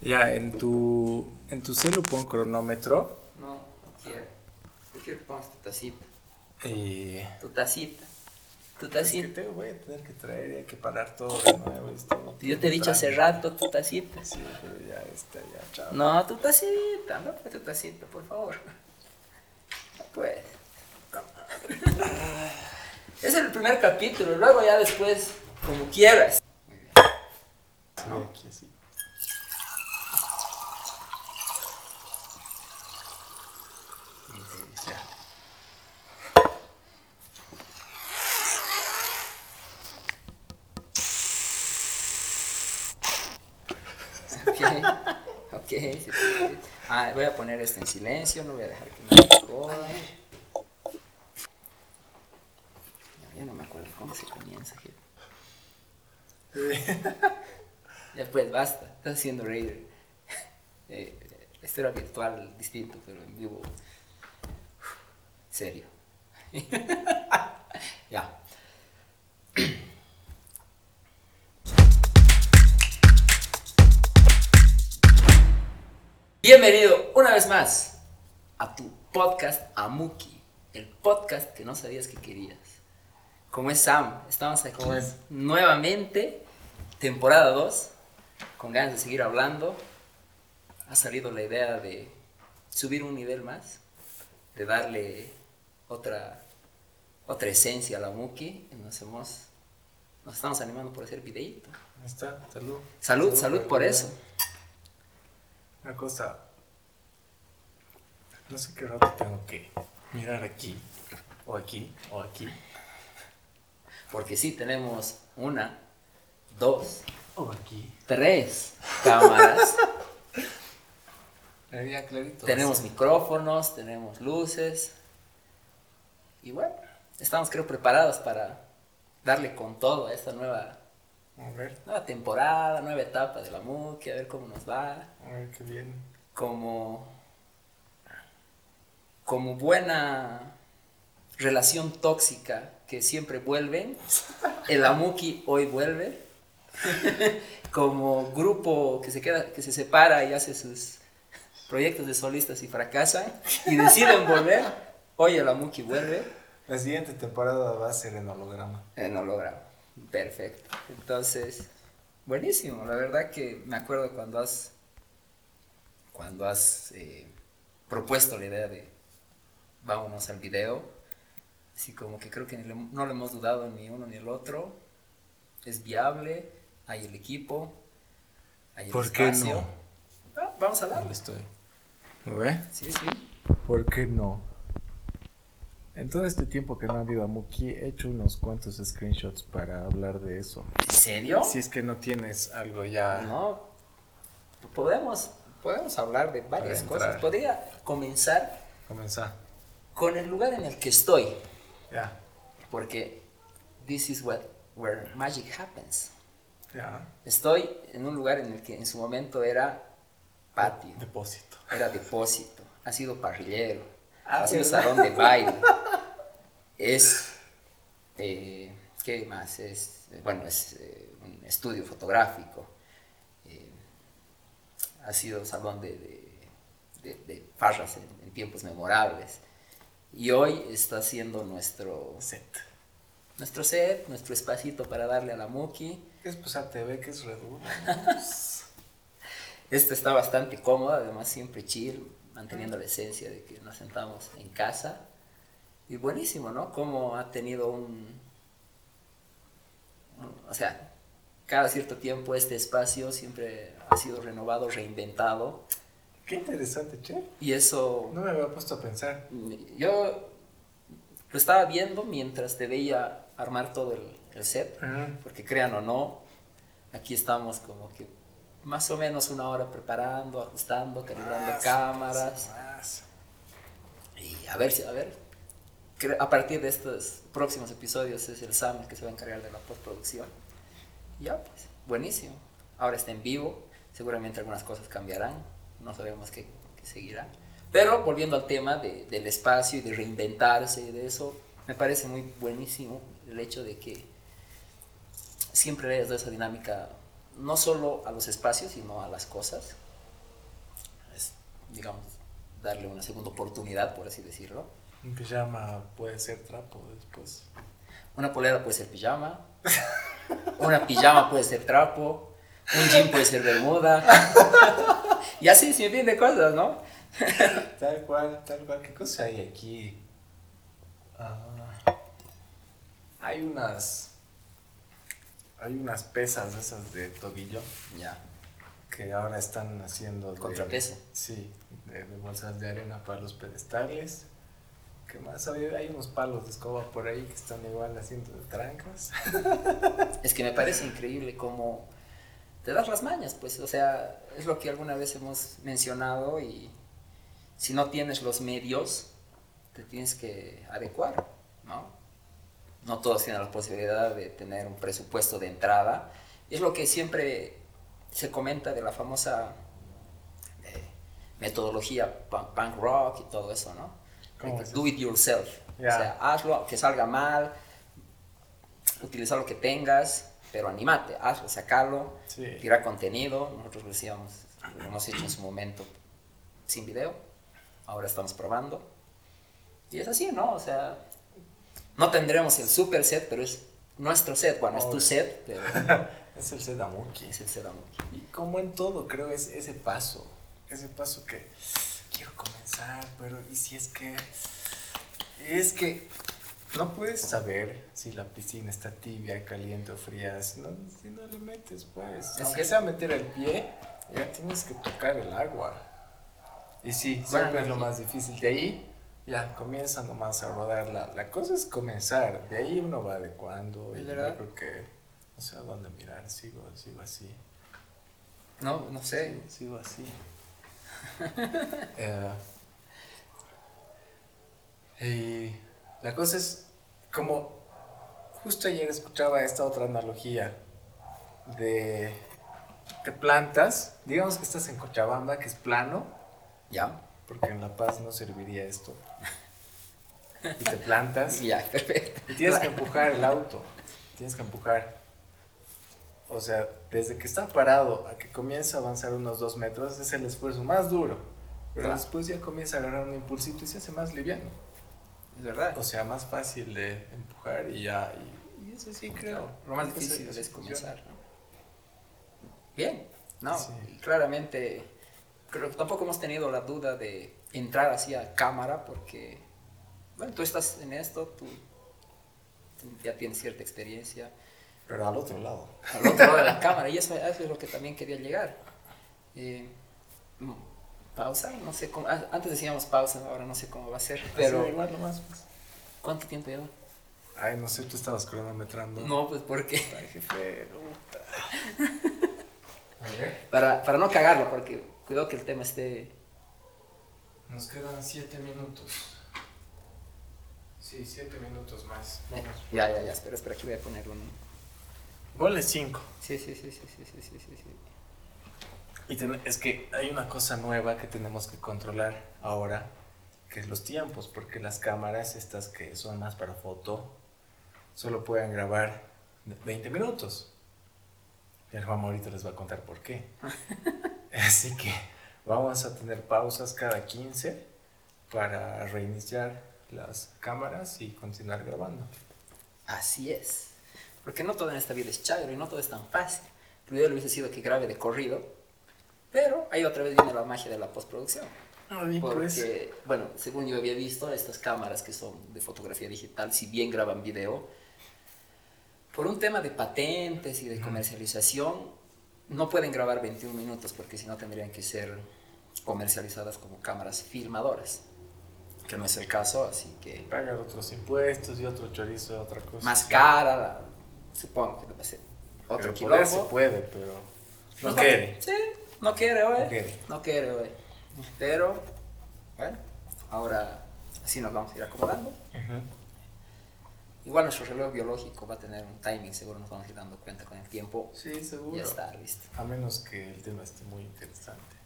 Ya, en tu, en tu celu pon cronómetro No, no quiero. Yo quiero que pongas tu tacita. y... Tu tacita. Tu Es que tacita. te voy a tener que traer y hay que parar todo de nuevo. esto. Yo te he dicho hace rato tu tacita. Sí, pero ya está, ya, chao. No, tu tacita, no tu tacita, por favor. No puedes. Es el primer capítulo, luego ya después, como quieras. Sí, aquí así. Y ya. Ok, ok. sí, sí, sí. Ah, voy a poner esto en silencio, no voy a dejar que me joda. Ya, ya no me acuerdo cómo se comienza. Ya pues, basta. Estás haciendo reír. Eh, esto era virtual distinto, pero en vivo. Serio. ya. Bienvenido una vez más a tu podcast Amuki, el podcast que no sabías que querías. ¿Cómo es Sam? Estamos aquí ¿Cómo es? nuevamente, temporada 2, con ganas de seguir hablando. Ha salido la idea de subir un nivel más, de darle otra, otra esencia a la Muki. y Nos, hemos, nos estamos animando por hacer videíto. Está, salud. Salud, salud por eso. Una cosa. No sé qué rato tengo que mirar aquí, o aquí, o aquí, Porque sí, tenemos una, dos, o aquí. tres cámaras. Clarito. tenemos micrófonos, tenemos luces. Y bueno, estamos creo preparados para darle con todo a esta nueva, A ver, nueva temporada, nueva etapa de la MUCI, a ver cómo nos va. a ver qué bien. Como, como buena relación tóxica que siempre vuelven, el Amuki hoy vuelve. como grupo que se queda, que se separa y hace sus proyectos de solistas y fracasan y deciden volver, hoy el Amuki vuelve La siguiente temporada va a ser en holograma. en holograma. Perfecto. Entonces, buenísimo. La verdad que me acuerdo cuando has cuando has eh, propuesto la idea de vámonos al video. Así como que creo que no lo hemos dudado ni uno ni el otro. Es viable, hay el equipo, hay el ¿Por qué espacio. no? Ah, vamos a darle. estoy. ¿Ve? Sí, sí. ¿Por qué no? En todo este tiempo que no ha habido Amuki, he hecho unos cuantos screenshots para hablar de eso. ¿En serio? Si es que no tienes algo ya. No, podemos, podemos hablar de varias cosas. Podría comenzar Comenzar. con el lugar en el que estoy, Ya. porque this is what, where magic happens. Ya. Estoy en un lugar en el que en su momento era patio, Depósito. era depósito, ha sido parrillero, Ah, ha sido ¿verdad? salón de baile, es, eh, ¿qué más? Es, bueno, es eh, un estudio fotográfico, eh, ha sido salón de, de, de- de farras en, en tiempos memorables. Y hoy está siendo nuestro, Set. nuestro set, nuestro espacito para darle a la Muki. ¿Qué es pues ATV? ¿Qué es Redu? Esta está bastante cómoda, además siempre chill, manteniendo la esencia de que nos sentamos en casa. Y buenísimo, ¿no? Como ha tenido un... un- O sea, cada cierto tiempo este espacio siempre ha sido renovado, reinventado. Qué interesante, che. Y eso No me había puesto a pensar. Yo lo estaba viendo mientras te veía armar todo el, el set, porque crean o no, aquí estamos como que más o menos una hora preparando, ajustando, calibrando Más, cámaras. más. Y a ver, si- a ver, a partir de estos próximos episodios es el Sam el que se va a encargar de la postproducción. Ya, pues, buenísimo. Ahora está en vivo, seguramente algunas cosas cambiarán, no sabemos qué, qué seguirá. Pero volviendo al tema de- del espacio y de reinventarse y de eso, me parece muy buenísimo el hecho de que siempre hayas dado esa dinámica no solo a los espacios, sino a las cosas. Es, digamos, darle una segunda oportunidad, por así decirlo. Un pijama puede ser trapo después. Una polera puede ser pijama. Una pijama puede ser trapo. Un jean puede ser bermuda. y así, sin fin de cosas, ¿no? tal cual, tal cual. ¿Qué cosa hay aquí? Ah, hay unas. Hay unas pesas esas de tobillo. Ya. Que ahora están haciendo. De, Contrapeso. Sí, de, de bolsas de arena para los pedestales. ¿Qué más? Hay, hay unos palos de escoba por ahí que están igual haciendo de trancas. Es que me parece increíble cómo te das las mañas, pues, o sea, es lo que alguna vez hemos mencionado y si no tienes los medios, te tienes que adecuar, ¿no? No todos tienen la posibilidad de tener un presupuesto de entrada. Es lo que siempre se comenta de la famosa eh, metodología punk, rock y todo eso, ¿no? ¿Cómo es Do it yourself. O sea, hazlo, que salga mal, utiliza lo que tengas, pero animate, hazlo, sacalo, Sí. tira contenido. Nosotros lo decíamos, lo hemos hecho en su momento sin video, ahora estamos probando. Y es así, ¿no? O sea, no tendremos el super set, pero es nuestro set. Bueno, es tu set, pero Es el Sedamuki. es el set amor. Y como en todo, creo es ese paso. Ese paso que quiero comenzar, pero ¿y si es que. Es que no puedes saber si la piscina está tibia, caliente o fría si no, si no le metes, pues. Es Aunque que- sea meter el pie, ya tienes que tocar el agua. Y sí, Bueno, siempre es lo más difícil. De ahí ya comienza nomás a rodar. La, la cosa es comenzar. De ahí uno va adecuando. Y verdad. yo creo que no sé a dónde mirar. Sigo, sigo así. No, no sé. Sí, sigo así. Eh, y la cosa es como justo ayer escuchaba esta otra analogía de te plantas, digamos que estás en Cochabamba, que es plano, Ya, porque en La Paz no serviría esto. Y te plantas ya, perfecto. y tienes que empujar el auto. Tienes que empujar. O sea, desde que está parado a que comienza a avanzar unos dos metros es el esfuerzo más duro. Pero Claro. después ya comienza a agarrar un impulsito y se hace más liviano. Es verdad. O sea, más fácil de empujar y ya. Y, y eso sí creo. Lo más difícil es comenzar. ¿no? Bien, no, Sí. claramente, creo tampoco hemos tenido la duda de entrar así a cámara porque, bueno, tú estás en esto, tú ya tienes cierta experiencia Pero al otro lado. al otro lado de la cámara y eso, eso es lo que también quería llegar. Eh, mm, pausa, no sé cómo, ah, antes decíamos pausa, ahora no sé cómo va a ser, pero Sí, igual nomás. pues. ¿cuánto tiempo lleva? Ay, no sé, tú estabas cronometrando. No, pues porque... Ay, jefe. Para, para no cagarlo, porque cuidado que el tema esté... Nos quedan siete minutos. Sí, siete minutos más. Vamos. Ya, ya, ya, espera, espera, aquí voy a poner un... Ponle cinco. Sí, sí, sí, sí, sí, sí, sí, sí. Y ten, es que hay una cosa nueva que tenemos que controlar ahora, que es los tiempos, porque las cámaras estas que son más para foto, solo pueden grabar 20 minutos. Y el Juan ahorita les va a contar por qué. Así que vamos a tener pausas cada 15 para reiniciar las cámaras y continuar grabando. Así es. Porque no todo en esta vida es chévere y no todo es tan fácil. Lo ideal hubiese sido que grabe de corrido, pero ahí otra vez viene la magia de la postproducción. Ay, Porque, pues, bueno, según yo había visto, estas cámaras que son de fotografía digital, si bien graban video, por un tema de patentes y de comercialización, no pueden grabar 21 minutos porque si no tendrían que ser comercializadas como cámaras filmadoras, que no es el caso, así que pagar otros impuestos y otro chorizo de otra cosa. más cara, supongo que debe ser otro Pero se puede, pero no No quiere. Sí, no quiere, güey. No quiere. No quiere, güey. Pero, bueno, ahora así nos vamos a ir acomodando. Ujú. Igual nuestro reloj biológico va a tener un timing, seguro nos vamos a ir dando cuenta con el tiempo. Sí, seguro. Ya está, listo. A menos que el tema esté muy interesante.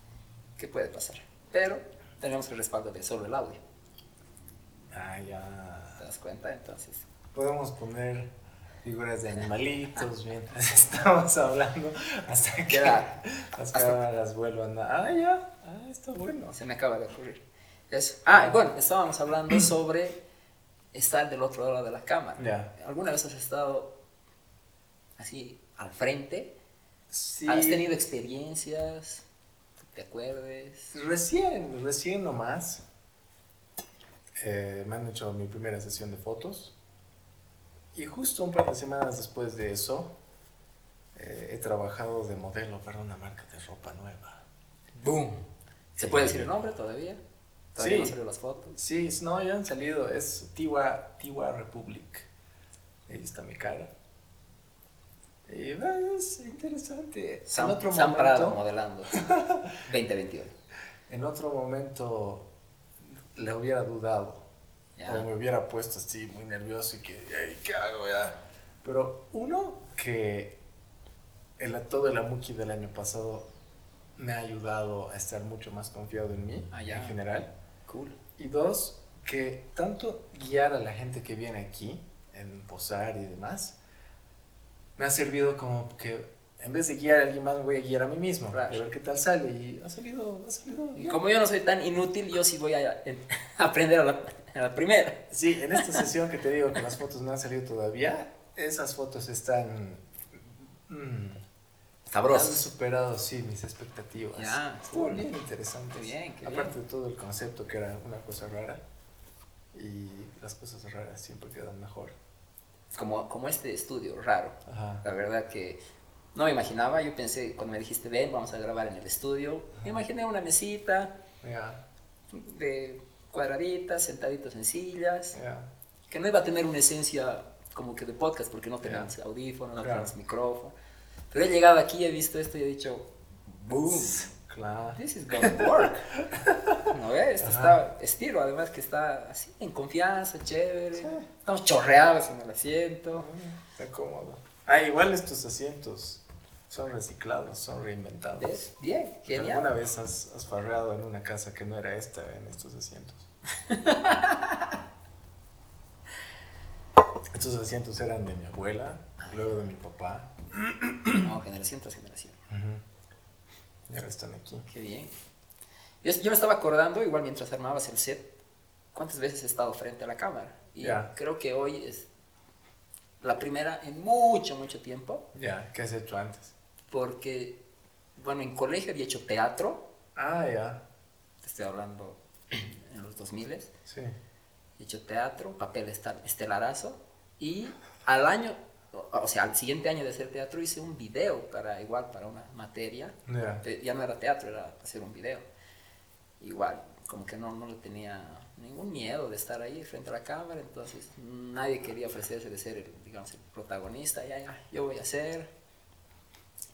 ¿Qué puede pasar? Pero tenemos el respaldo de solo el audio. Ah, ya. ¿Te das cuenta? Entonces, Podemos poner figuras de animalitos mientras estamos hablando hasta que Queda- las hasta- cámaras vuelvan a... Ah, ya, ah, está bueno. Se me acaba de ocurrir. Eso. Ah, bueno, estábamos hablando sobre estar del otro lado de la cámara. Ya. ¿Alguna vez has estado así al frente? Sí, ¿Has tenido experiencias? ¿Te acuerdes? Recién, recién nomás. Eh, me han hecho mi primera sesión de fotos. Y justo un par de semanas después de eso, eh, he trabajado de modelo para una marca de ropa nueva. ¡Boom! ¿Se puede decir el nombre todavía? ¿Todavía Sí. no salió las fotos? Sí, no, ya han salido. Es Tiwa, Tiwa Republic. Ahí está mi cara. Y va, es interesante. Sam, en otro Sam Prado momento, modelando. 2021. en otro momento le hubiera dudado. Ya. O me hubiera puesto así muy nervioso y que, "Ay, ¿qué hago ya? Pero uno, que el, todo el Amuki del año pasado me ha ayudado a estar mucho más confiado en mí, Ah, ya. en general. Cool. Y dos, que tanto guiar a la gente que viene aquí, en posar y demás, me ha servido como que en vez de guiar a alguien más, me voy a guiar a mí mismo, Claro. a ver qué tal sale. Y ha salido, ha salido Y como yo no soy tan inútil, yo sí voy a, a aprender a la, a la primera. Sí, en esta sesión que te digo que las fotos no han salido todavía, esas fotos están... mm, han Sabroso. superado, sí, mis expectativas. Ya, Estuvo cool. bien interesante. Qué bien, qué Aparte bien. de todo el concepto que era una cosa rara. Y las cosas raras siempre quedan mejor. Como, como este estudio raro. Ajá. La verdad que no me imaginaba. Yo pensé, cuando me dijiste, ven, vamos a grabar en el estudio, me imaginé una mesita de cuadraditas, sentaditos en sillas, que no iba a tener una esencia como que de podcast porque no tenemos audífonos, no Claro. tenemos micrófono. Pero he llegado aquí, he visto esto y he dicho, boom, Claro. this is gonna work. ¿No ves? Esto está estilo, además que está así, en confianza, chévere. Sí. Estamos chorreados en el asiento. Está cómodo. Ah, igual estos asientos son reciclados, son reinventados. ¿Ves? Bien, ¿Alguna genial. vez has, has farreado en una casa que no era esta en estos asientos? estos asientos eran de mi abuela, luego de mi papá. No, generación tras generación. Y ahora están aquí. Qué bien. Yo, yo me estaba acordando, igual mientras armabas el set, cuántas veces he estado frente a la cámara. Y Ya. creo que hoy es la primera en mucho, mucho tiempo, Ya, ¿qué has hecho antes? Porque, bueno, en colegio había hecho teatro, Ah, ya. te estoy hablando en los 2000 Sí. he hecho teatro, papel estelarazo, y al año, o sea, al siguiente año de hacer teatro hice un video para, igual, para una materia, Ya. Eh, ya no era teatro, era hacer un video. Igual, como que no, no le tenía ningún miedo de estar ahí frente a la cámara, entonces nadie quería ofrecerse de ser, el, digamos, el protagonista, ya, ya, yo voy a hacer.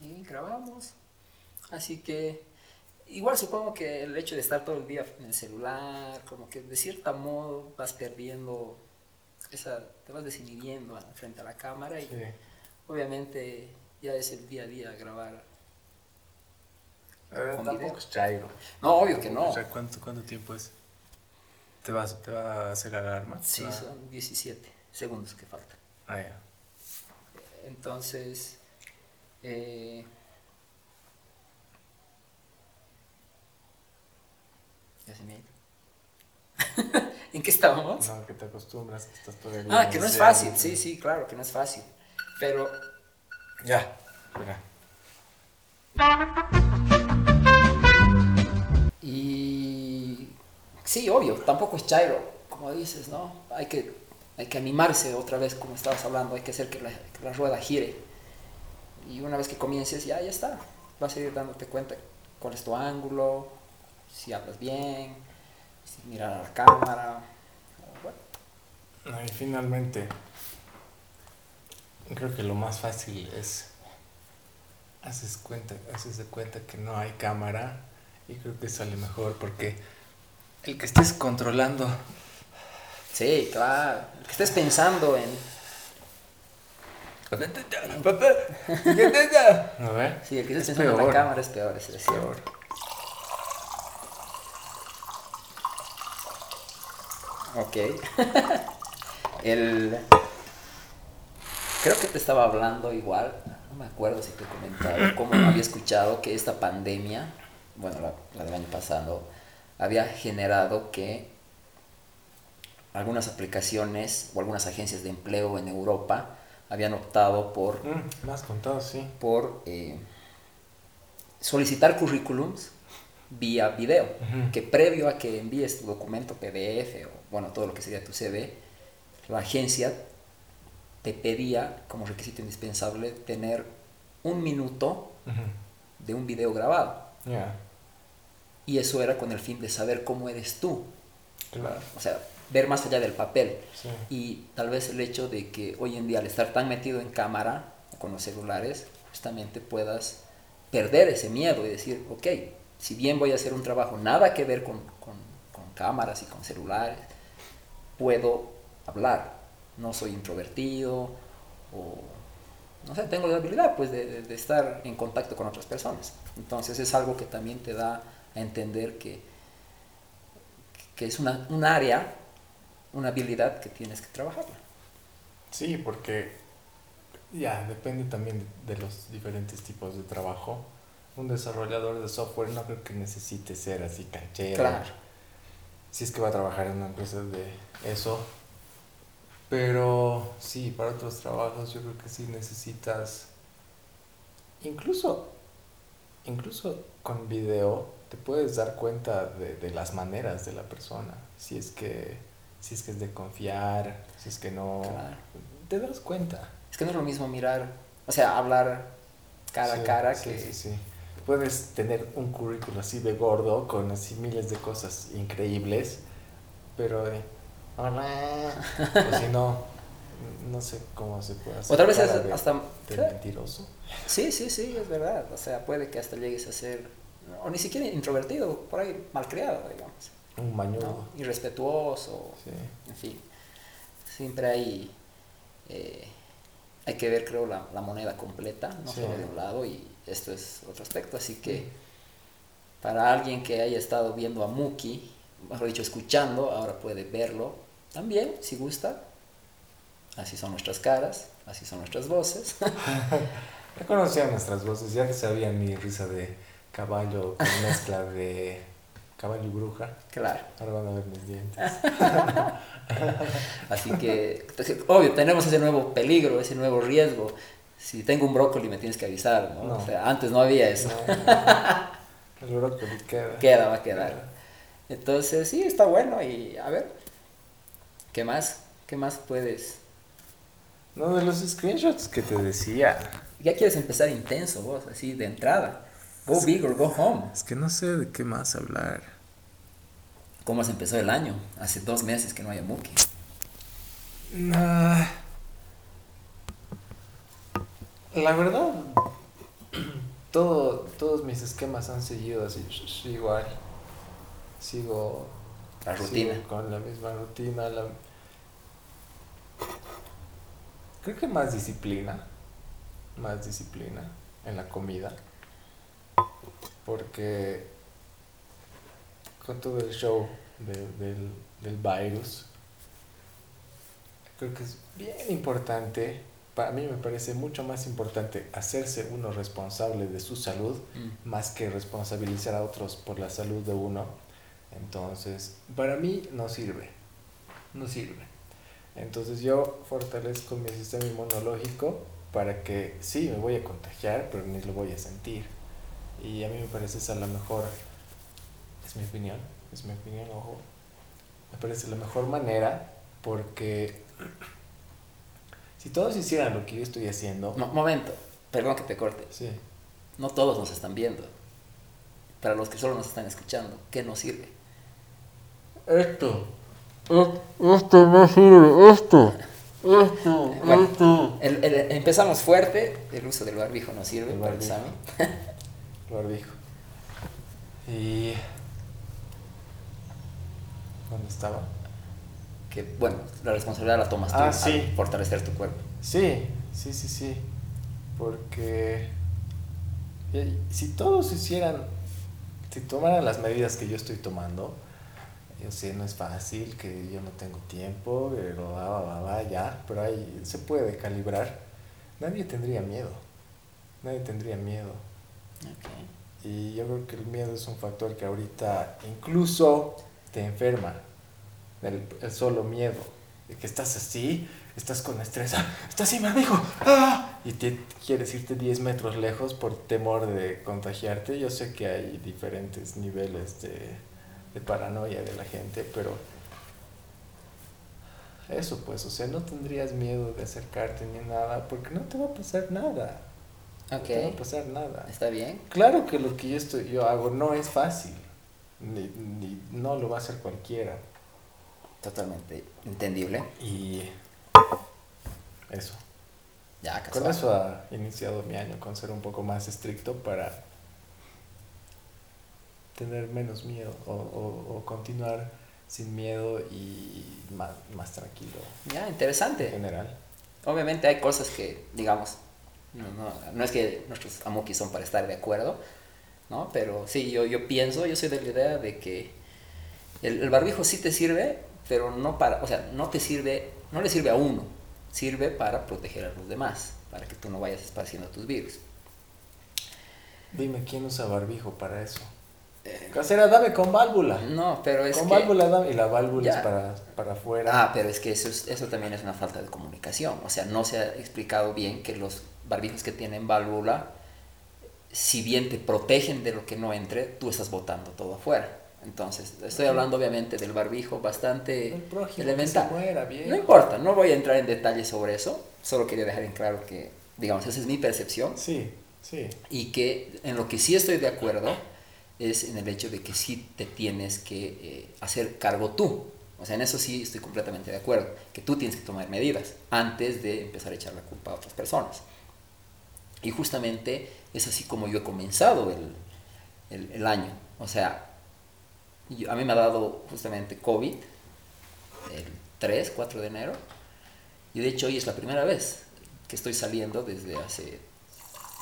Y grabamos. Así que, igual supongo que el hecho de estar todo el día en el celular, como que de cierto modo vas perdiendo, esa, te vas desinhibiendo frente a la cámara y Sí. obviamente ya es el día a día grabar ver, Con tampoco es chairo. No, obvio que no. O sea, ¿cuánto, cuánto tiempo es? ¿Te, vas, ¿Te va a hacer alarma? Sí, Ah. son 17 segundos que faltan. Ah, ya. Entonces, eh, ya se me ha ido. ¿En qué estábamos? No, que te acostumbras, que estás todo el Ah, que no es fácil, sí, sí, claro que no es fácil. Pero Ya. Mira. Y sí, obvio, tampoco es chairo, como dices, ¿no? Hay que, hay que animarse otra vez, como estabas hablando, hay que hacer que la, que la rueda gire. Y una vez que comiences, ya, ya está. Vas a ir dándote cuenta cuál es tu ángulo, si hablas bien, si mirar a la cámara. Bueno, No, y finalmente, creo que lo más fácil es haces cuenta, haces de cuenta que no hay cámara y creo que sale mejor porque el que estés controlando sí, claro. El que estés pensando en... papá ¿qué te da? A ver. Sí, el que estés Es pensando en la cámara es peor, es peor. Ok. el. creo que te estaba hablando igual, no me acuerdo si te he comentado, cómo había escuchado que esta pandemia, bueno, la, la del año pasado, había generado que algunas aplicaciones o algunas agencias de empleo en Europa habían optado por, Mm, más contado, sí. por eh, solicitar currículums vía video, que previo a que envíes tu documento PDF o bueno, todo lo que sería tu CV, la agencia te pedía como requisito indispensable tener un minuto de un video grabado. Ya, Y eso era con el fin de saber cómo eres tú. claro. O sea, ver más allá del papel. Sí. Y tal vez el hecho de que hoy en día al estar tan metido en cámara con los celulares, justamente puedas perder ese miedo y decir, ok, si bien voy a hacer un trabajo nada que ver con, con- con cámaras y con celulares, puedo hablar. No soy introvertido o, no sé, tengo la habilidad pues de, de- de estar en contacto con otras personas. Entonces es algo que también te da a entender que, que es una, un área, una habilidad que tienes que trabajarla. Sí, porque ya depende también de los diferentes tipos de trabajo. Un desarrollador de software no creo que necesite ser así canchero. Claro. Si es que va a trabajar en una empresa de eso. Pero sí, para otros trabajos yo creo que sí necesitas. Incluso, incluso con video te puedes dar cuenta de, de las maneras de la persona. Si es que, si es que es de confiar, si es que no. Claro. Te das cuenta. Es que no es lo mismo mirar, o sea, hablar cara Sí, a cara sí, que... sí, sí. Puedes tener un currículo así de gordo con así miles de cosas increíbles, pero de hola, o si no, no sé cómo se puede hacer. O tal vez es de- hasta... de mentiroso. Sí, sí, sí, es verdad. O sea, puede que hasta llegues a ser, o ni siquiera introvertido, por ahí malcriado, digamos. Un. ¿no? Irrespetuoso, Sí. en fin. Siempre hay, eh, hay que ver, creo, la, la moneda completa, no Sí. solo de un lado, y esto es otro aspecto. Así que para alguien que haya estado viendo a Muki, mejor dicho, escuchando, ahora puede verlo también, si gusta. Así son nuestras caras, así son nuestras voces. Ya conocían nuestras voces, ya que sabían mi risa de caballo con mezcla de caballo y bruja. claro. Ahora van a ver mis dientes. Así que, entonces, obvio, tenemos ese nuevo peligro, ese nuevo riesgo. Si tengo un brócoli me tienes que avisar, ¿no? No. O sea, antes no había eso. No, no. El brócoli queda. Queda, va a quedar. Entonces, sí, está bueno y a ver, ¿qué más? ¿Qué más puedes? No, de los screenshots que te decía. Ya quieres empezar intenso vos, así de entrada. Go big or go home. Es que no sé de qué más hablar. ¿Cómo has empezado el año? Hace dos meses que no hay Muki. Ah, la verdad, todo, todos mis esquemas han seguido así, igual. Sigo, La rutina. sigo con la misma rutina. la- Creo que más disciplina, más disciplina en la comida. Porque con todo el show de- del, del virus, creo que es bien importante, para mí me parece mucho más importante hacerse uno responsable de su salud Mm. más que responsabilizar a otros por la salud de uno. Entonces, para mí no sirve, no sirve. Entonces yo fortalezco mi sistema inmunológico para que sí, me voy a contagiar, pero ni lo voy a sentir. Y a mí me parece esa la mejor, es mi opinión, es mi opinión, ojo, me parece la mejor manera porque si todos hicieran lo que yo estoy haciendo, Mo- momento, perdón que te corte. sí, No todos nos están viendo. Para los que solo nos están escuchando, ¿qué nos sirve? esto, Esto no sirve, esto, esto, Bueno. esto. El- el- empezamos fuerte, el uso del barbijo no sirve El para el examen. barbijo. Y... ¿Dónde estaba? Que bueno, la responsabilidad la tomas tú Ah, al sí. fortalecer tu cuerpo. Sí, sí, sí, sí. Porque eh, si todos hicieran, si tomaran las medidas que yo estoy tomando, yo sé, no es fácil, que yo no tengo tiempo, pero va, va, va, va, ya, pero ahí se puede calibrar. nadie tendría miedo. Nadie tendría miedo. Y yo creo que el miedo es un factor que ahorita incluso te enferma. El, el solo miedo. De que estás así, estás con estrés. ¡Ah! ¡Estás así, me dijo! ¡Ah! Y quieres irte 10 metros lejos por temor de contagiarte. Yo sé que hay diferentes niveles de, de paranoia de la gente, pero eso pues, o sea, no tendrías miedo de acercarte ni nada, porque no te va a pasar nada. No te va a pasar nada. ¿Está bien? Claro que lo que yo, estoy, yo hago no es fácil, ni, ni- no lo va a hacer cualquiera. Totalmente entendible. Y eso. Ya, Con eso ha iniciado mi año, con ser un poco más estricto para tener menos miedo o, o- o continuar sin miedo y más, más tranquilo Ya, en interesante. general. Obviamente hay cosas que, digamos, no, no, no es que nuestros amokis son para estar de acuerdo, ¿no? Pero sí, yo, yo pienso, yo soy de la idea de que el, el barbijo sí te sirve, pero no para, o sea, no te sirve, no le sirve a uno, sirve para proteger a los demás, para que tú no vayas esparciendo tus virus. Dime, ¿quién usa barbijo para eso? Casera, dame con válvula. No, pero es con que... válvula, dame. Y la válvula Ya. es para, para afuera. Ah, pero es que eso, es- eso también es una falta de comunicación. O sea, no se ha explicado bien que los barbijos que tienen válvula, si bien te protegen de lo que no entre, tú estás botando todo afuera. Entonces, estoy hablando obviamente del barbijo bastante El elemental. se muera, bien. No importa, no voy a entrar en detalles sobre eso. Solo quería dejar en claro que, digamos, esa es mi percepción. Sí, sí. Y que en lo que sí estoy de acuerdo es en el hecho de que sí te tienes que eh, hacer cargo tú. O sea, en eso sí estoy completamente de acuerdo, que tú tienes que tomar medidas antes de empezar a echar la culpa a otras personas. Y justamente es así como yo he comenzado el, el- el año. O sea, yo- a mí me ha dado justamente COVID el 3, 4 de enero. Y de hecho hoy es la primera vez que estoy saliendo desde hace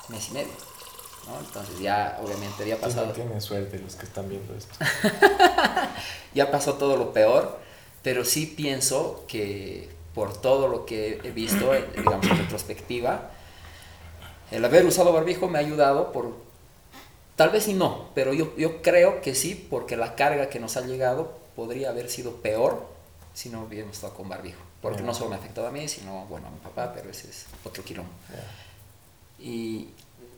mes y medio. ¿no? Entonces ya obviamente había pasado, Tienen, tienen suerte los que están viendo esto. ya pasó todo lo peor, pero sí pienso que por todo lo que he visto, digamos en retrospectiva, el haber usado barbijo me ha ayudado por, tal vez y no, pero yo, yo creo que sí, porque la carga que nos ha llegado podría haber sido peor si no hubiéramos estado con barbijo. Porque no solo me ha afectado a mí, sino, bueno, a mi papá, pero ese es otro quilombo. Y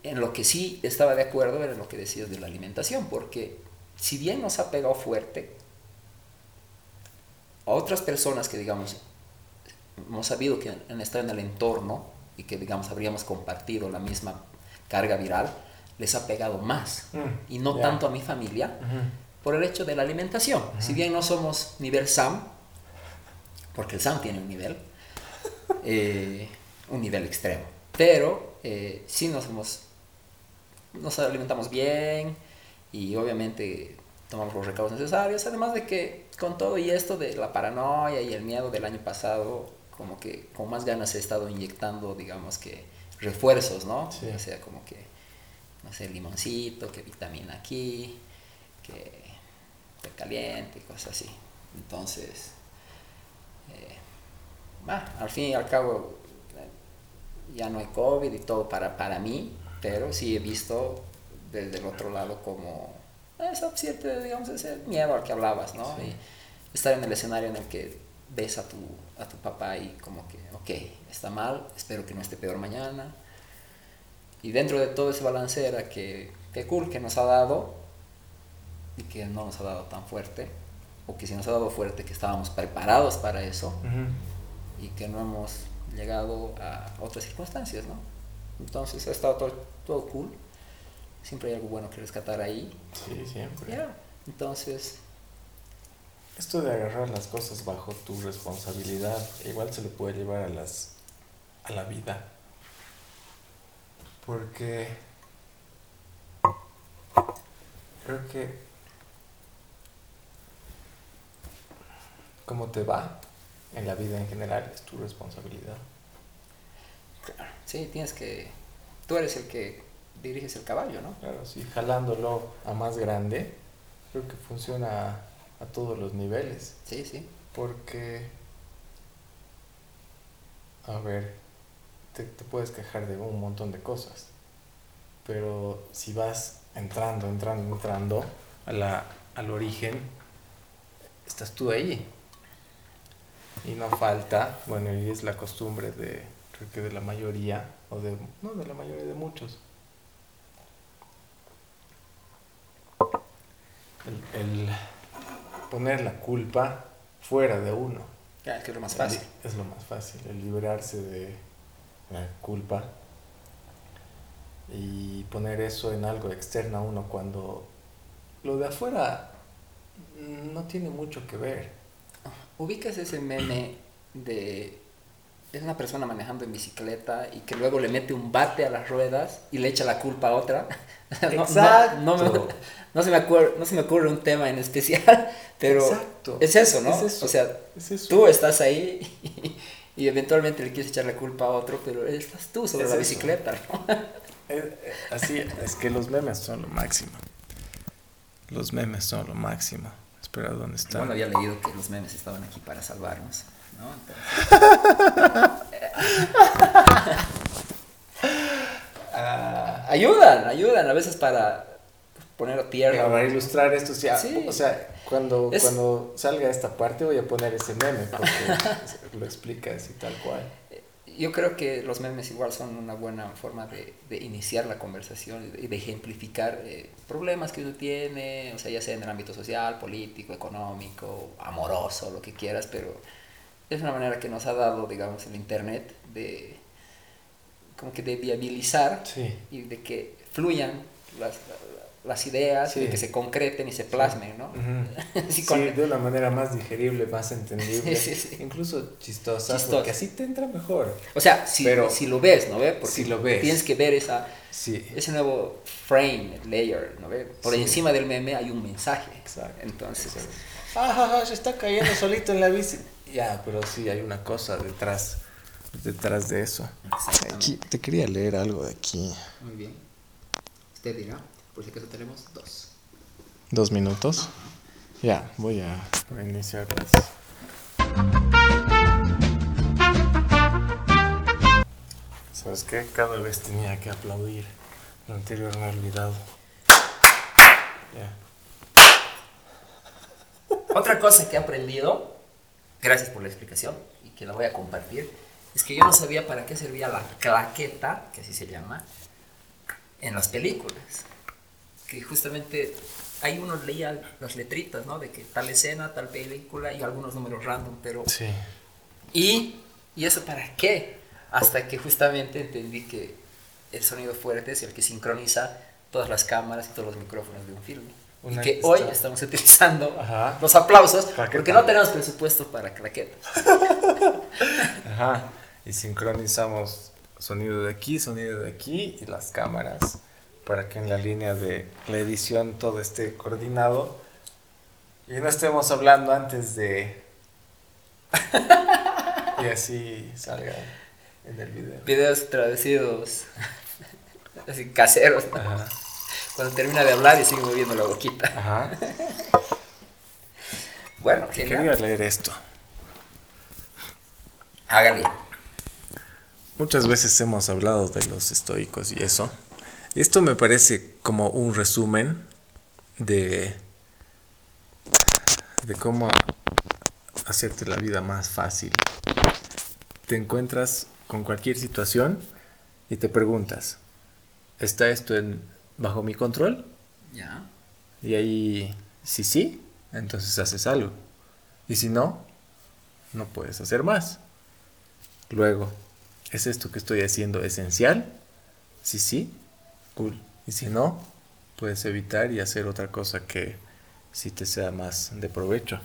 en lo que sí estaba de acuerdo era en lo que decías de la alimentación, porque si bien nos ha pegado fuerte, a otras personas que, digamos, hemos sabido que han estado en el entorno y que, digamos, habríamos compartido la misma carga viral, les ha pegado más. Mm, Y no tanto a mi familia, por el hecho de la alimentación. Si bien no somos nivel SAM, porque el SAM tiene un nivel, eh, un nivel extremo, pero eh, sí nos, hemos, nos alimentamos bien y obviamente tomamos los recaudos necesarios, además de que con todo y esto de la paranoia y el miedo del año pasado, como que con más ganas he estado inyectando, digamos que refuerzos, ¿no? Sí. O sea, como que, no sé, limoncito, que vitamina aquí, que te caliente cosas así. Entonces, eh, bah, al fin y al cabo, eh, ya no hay COVID y todo para, para mí, pero sí he visto desde el otro lado como esa cierta, digamos, ese miedo al que hablabas, ¿no? Sí. Y estar en el escenario en el que ves a tu, a tu papá y como que, ok, está mal, espero que no esté peor mañana. Y dentro de todo ese balance era que, que cool que nos ha dado y que no nos ha dado tan fuerte, o que si nos ha dado fuerte, que estábamos preparados para eso Ujú. y que no hemos llegado a otras circunstancias, ¿no? Entonces ha estado todo, todo cool, siempre hay algo bueno que rescatar ahí, Sí, siempre. ya, entonces, Esto de agarrar las cosas bajo tu responsabilidad, igual se lo puede llevar a las a la vida. Porque creo que cómo te va en la vida en general es tu responsabilidad. sí, tienes que, tú eres el que diriges el caballo, ¿no? Claro, sí, jalándolo a más grande, creo que funciona a todos los niveles. Sí, sí, Porque, a ver, te, te puedes quejar de un montón de cosas. Pero si vas entrando, entrando, entrando a la, al origen, estás tú ahí. Y no falta, bueno, y es la costumbre de, creo que de la mayoría, o de, no, de la mayoría de muchos. El, el poner la culpa fuera de uno. Ya, es que es lo más fácil. Es lo más fácil, el liberarse de la culpa y poner eso en algo externo a uno cuando lo de afuera no tiene mucho que ver. ¿Ubicas ese meme de es una persona manejando en bicicleta y que luego le mete un bate a las ruedas y le echa la culpa a otra? No- no- Exacto. No, me- no se me ocurre, no se me ocurre un tema en especial, pero Exacto. es eso, ¿no? Es eso. O sea, Es eso. tú estás ahí y, eventualmente le quieres echar la culpa a otro, pero estás tú sobre Es la eso. bicicleta, ¿no? Eh, eh, así, es que los memes son lo máximo. Los memes son lo máximo. Espera, ¿dónde está? Bueno, había leído que los memes estaban aquí para salvarnos, ¿no? Entonces- Ah, ayudan, ayudan a veces para poner tierra. Para ilustrar esto, sí, Sí. o sea, cuando, Es- cuando salga esta parte voy a poner ese meme porque lo explica así tal cual. Yo creo que los memes igual son una buena forma de, de iniciar la conversación y de, y de ejemplificar eh, problemas que uno tiene, o sea, ya sea en el ámbito social, político, económico, amoroso, lo que quieras, pero es una manera que nos ha dado, digamos, el Internet de como que de viabilizar Sí. y de que fluyan las, las ideas, Sí. de que se concreten y se plasmen, ¿no? Sí, con- de una manera más digerible, más entendible, Sí, sí, sí. incluso chistosa, Chistosa. porque así te entra mejor. O sea, si, Pero- si lo ves, ¿no ve? Porque Si lo ves. tienes que ver esa, Sí, ese nuevo frame, layer, ¿no ve? Por Sí. encima del meme hay un mensaje. Exacto. Entonces, Exacto. Ah, se está cayendo solito en la bici. Ya, pero sí hay una cosa detrás, detrás de eso. Aquí, te quería leer algo de aquí. Muy bien. Usted dirá, por si acaso tenemos dos. Dos minutos. Ya, voy a iniciar las. ¿Sabes qué? Cada vez tenía que aplaudir. Lo anterior me he olvidado. Ya. Otra cosa que he aprendido, gracias por la explicación y que la voy a compartir, es que yo no sabía para qué servía la claqueta, que así se llama, en las películas. Que justamente ahí uno leía las letritas, ¿no? De que tal escena, tal película y algunos números random, pero Sí. ¿Y, ¿Y eso para qué? Hasta que justamente entendí que el sonido fuerte es el que sincroniza todas las cámaras y todos los micrófonos de un filme. Una y que hoy estamos utilizando Ajá. los aplausos porque no tenemos presupuesto para claquetas. Ajá. Y sincronizamos sonido de aquí, sonido de aquí y las cámaras para que en la línea de la edición todo esté coordinado y no estemos hablando antes de... y así salga en el video. Videos traducidos, así caseros, ¿no? Ajá. Cuando termina de hablar y sigue moviendo la boquita. Ajá. Bueno, genial. Quería leer esto. Hágale. Muchas veces hemos hablado de los estoicos y eso. Esto me parece como un resumen de, de cómo hacerte la vida más fácil. Te encuentras con cualquier situación y te preguntas, ¿está esto en, bajo mi control? Ya. Y ahí, si sí, entonces haces algo. Y si no, no puedes hacer más. Luego, ¿es esto que estoy haciendo esencial? Si sí, cool. Y si no, puedes evitar y hacer otra cosa que sí te sea más de provecho.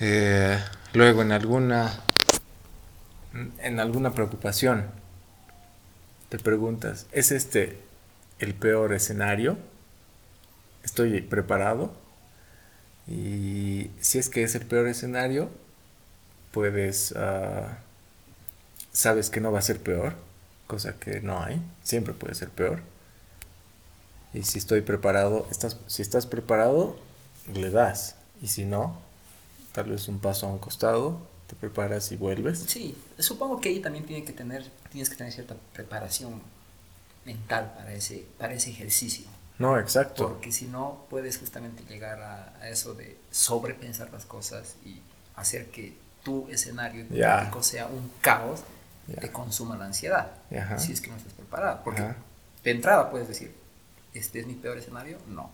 Eh, luego, en alguna, en alguna preocupación, te preguntas, ¿es este el peor escenario? estoy preparado y si es que es el peor escenario puedes ah, sabes que no va a ser peor cosa que no hay siempre puede ser peor y si estoy preparado estás si estás preparado le das y si no tal vez un paso a un costado te preparas y vuelves. Sí, supongo que ahí también tiene que tener, tienes que tener cierta preparación mental para ese, para ese ejercicio. No, exacto. Porque si no, puedes justamente llegar a, a eso de sobrepensar las cosas y hacer que tu escenario hipotético sea un caos, Ya. te consuma la ansiedad. Ajá. Si es que no estás preparado. Porque Ajá. de entrada puedes decir, ¿este es mi peor escenario? No.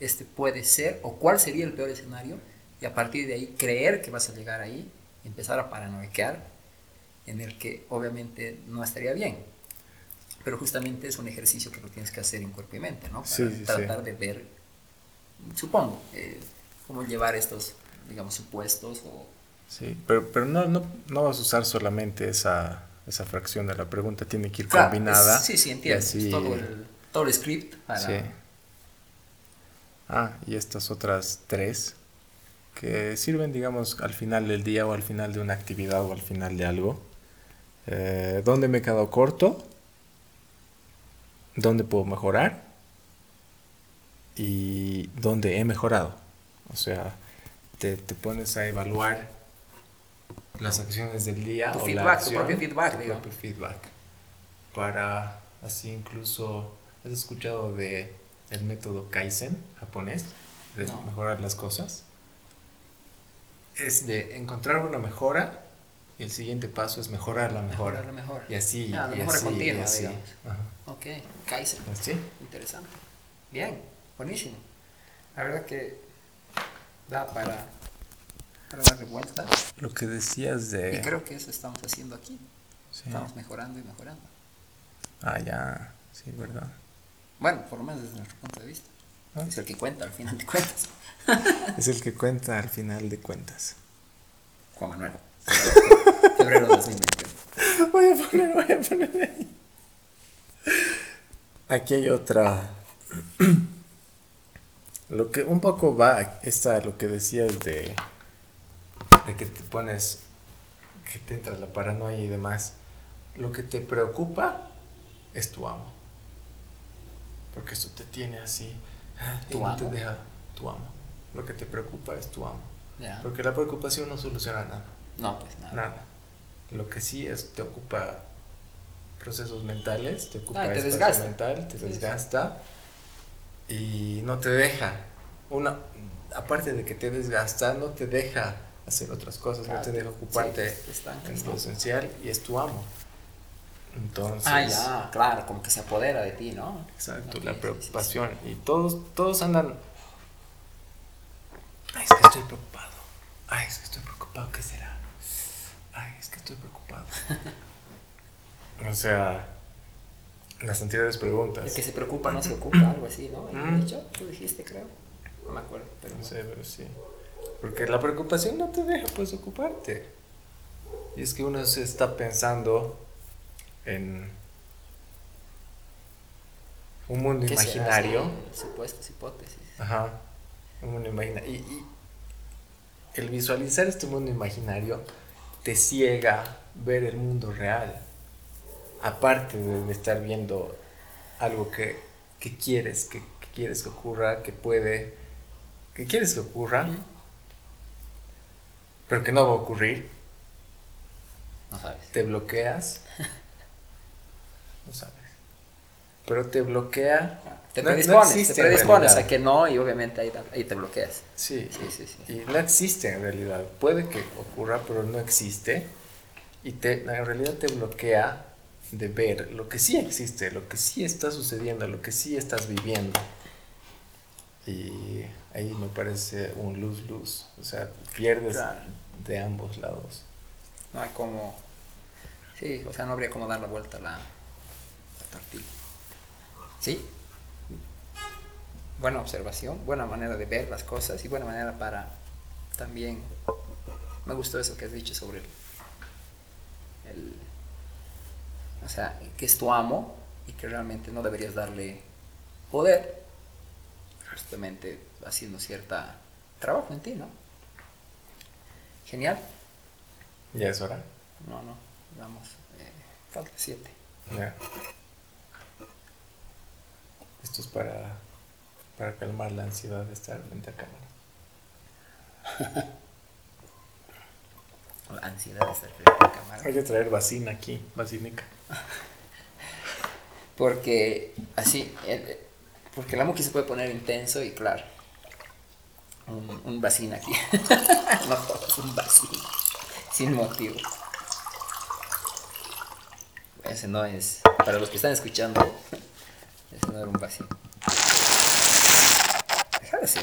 Este puede ser, o cuál sería el peor escenario, y a partir de ahí creer que vas a llegar ahí, empezar a paranoiquear, en el que obviamente no estaría bien. Pero justamente es un ejercicio que lo tienes que hacer en cuerpo y mente, ¿no? Para Sí, sí, sí. tratar de ver, supongo, eh, cómo llevar estos, digamos, supuestos o... Sí, pero, pero no, no, no vas a usar solamente esa, esa fracción de la pregunta, tiene que ir Claro, combinada. es- sí, sí, entiendo. así- todo el, todo el script para... Sí. Ah, y estas otras tres que sirven, digamos, al final del día o al final de una actividad o al final de algo. Eh, ¿Dónde me he quedado corto? ¿Dónde puedo mejorar? Y dónde he mejorado. O sea, te, te pones a evaluar las acciones del día Tu o feedback, la tu propio feedback, tu digamos. propio feedback. Para así incluso, ¿has escuchado de el método Kaizen japonés? De No. mejorar las cosas. Es de encontrar una mejora el siguiente paso es mejorar la mejora. Mejorar la mejora. Y así, Ah, la y mejora así, continua, y así. digamos. Ajá. Ok, Kaizen. Así. Interesante. Bien, buenísimo. La verdad que da para, para darle vuelta. Lo que decías de... Y creo que eso estamos haciendo aquí. Sí. Estamos mejorando y mejorando. Ah, ya. Sí, ¿verdad? Bueno, por lo menos desde nuestro punto de vista. Ah. Es el que cuenta al final de cuentas. Es el que cuenta al final de cuentas. Juan Manuel. Febrero 2021. Voy a poner, voy a poner ahí. Aquí hay otra. Lo que un poco va, esta, lo que decías de, de que te pones, que te entra la paranoia y demás. Lo que te preocupa es tu amo. Porque eso te tiene así. ah, ¿Tu no te amo? deja tu amo. Lo que te preocupa es tu amo. Porque la preocupación no soluciona nada. No, pues nada. Nada. Lo que sí es, te ocupa procesos mentales, te ocupa Ah, te espacio desgasta. mental, te desgasta y no te deja. Una, aparte de que te desgasta, no te deja hacer otras cosas, no te deja ocuparte Sí, en lo esencial y es tu amo. Entonces, Ah, ya, claro, como que se apodera de ti, ¿no? exacto, la sí, sí, preocupación. Y todos, todos andan. Ay, es que estoy preocupado. Ay, es que estoy preocupado. ¿Qué será? Estoy preocupado. o sea, las anteriores El preguntas. que se preocupa no se ocupa, algo así, ¿no? De hecho, tú dijiste, creo. No me acuerdo, pero. No sé, pero sí. Porque la preocupación no te deja pues ocuparte. Y es que uno se está pensando en un mundo imaginario. Supuestas hipótesis. Ajá. Un mundo imaginario. Y, y el visualizar este mundo imaginario te ciega ver el mundo real. Aparte de estar viendo algo que, que quieres, que, que quieres que ocurra, que puede, que quieres que ocurra, pero que no va a ocurrir, No sabes. te bloqueas. No sabes. Pero te bloquea. Te No- no predispones, existe te predispones a que no y obviamente ahí, ahí te bloqueas. Sí, Sí, sí, sí. Y no existe en realidad. Puede que ocurra, pero no existe. Y te, en realidad te bloquea de ver lo que sí existe, lo que sí está sucediendo, lo que sí estás viviendo. Y ahí me parece un lose-lose. O sea, pierdes Claro. de ambos lados. No hay como. Sí, o sea, no habría como dar la vuelta a la, la tortilla. Sí. Buena observación, buena manera de ver las cosas y buena manera para también. Me gustó eso que has dicho sobre el. el- o sea, que es tu amo y que realmente no deberías darle poder, justamente haciendo cierta trabajo en ti, ¿no? Genial. Ya es hora. No, no, vamos. eh, falta siete. Ya. Esto es para, para calmar la ansiedad de estar frente a cámara. La ansiedad de estar frente a cámara. Hay que traer vacina aquí, vacinica. Porque así, porque la Muki se puede poner intenso y claro, un, un vacín aquí. no jodas, un vacín. Sin motivo. Ese no es, para los que están escuchando, ese no era un vacín. Eso.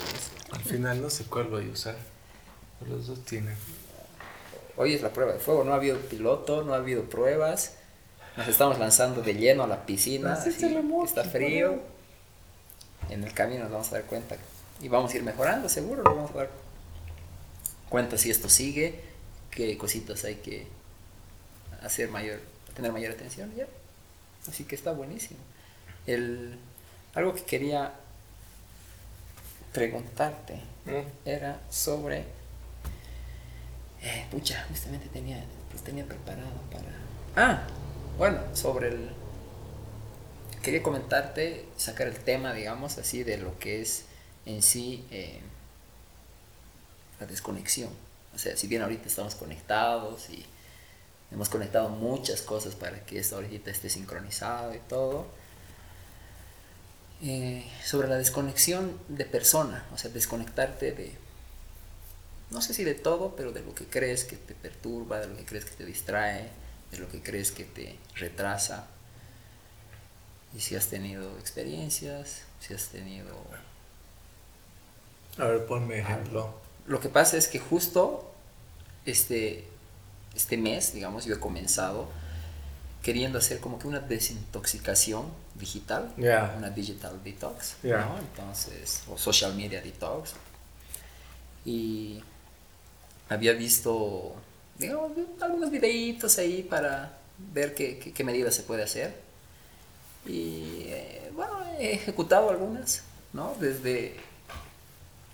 Al final no sé cuál voy a usar. Los dos tienen. Hoy es la prueba de fuego, no ha habido piloto, no ha habido pruebas. Nos estamos lanzando de lleno a la piscina. Está frío. En el camino nos vamos a dar cuenta. Y vamos a ir mejorando, seguro. Nos vamos a dar cuenta si esto sigue, qué cositas hay que hacer mayor, tener mayor atención. Ya. Así que está buenísimo. El, algo que quería preguntarte Mm. era sobre. Eh, pucha, justamente tenía, los tenía preparado para. Ah, bueno, sobre el. Quería comentarte, sacar el tema, digamos, así, de lo que es en sí eh, la desconexión. O sea, si bien ahorita estamos conectados y hemos conectado muchas cosas para que esto ahorita esté sincronizado y todo, eh, sobre la desconexión de persona, o sea, desconectarte de, no sé si de todo, pero de lo que crees que te perturba, de lo que crees que te distrae, de lo que crees que te retrasa. Y si has tenido experiencias, si has tenido... A ver, ponme ejemplo. Lo que pasa es que justo este, este mes, digamos, yo he comenzado queriendo hacer como que una desintoxicación digital, una digital detox. ¿no? Entonces, o social media detox. Y había visto, digamos, algunos videitos ahí para ver qué, qué, qué medidas se puede hacer. Y eh, bueno, he ejecutado algunas, ¿no? Desde,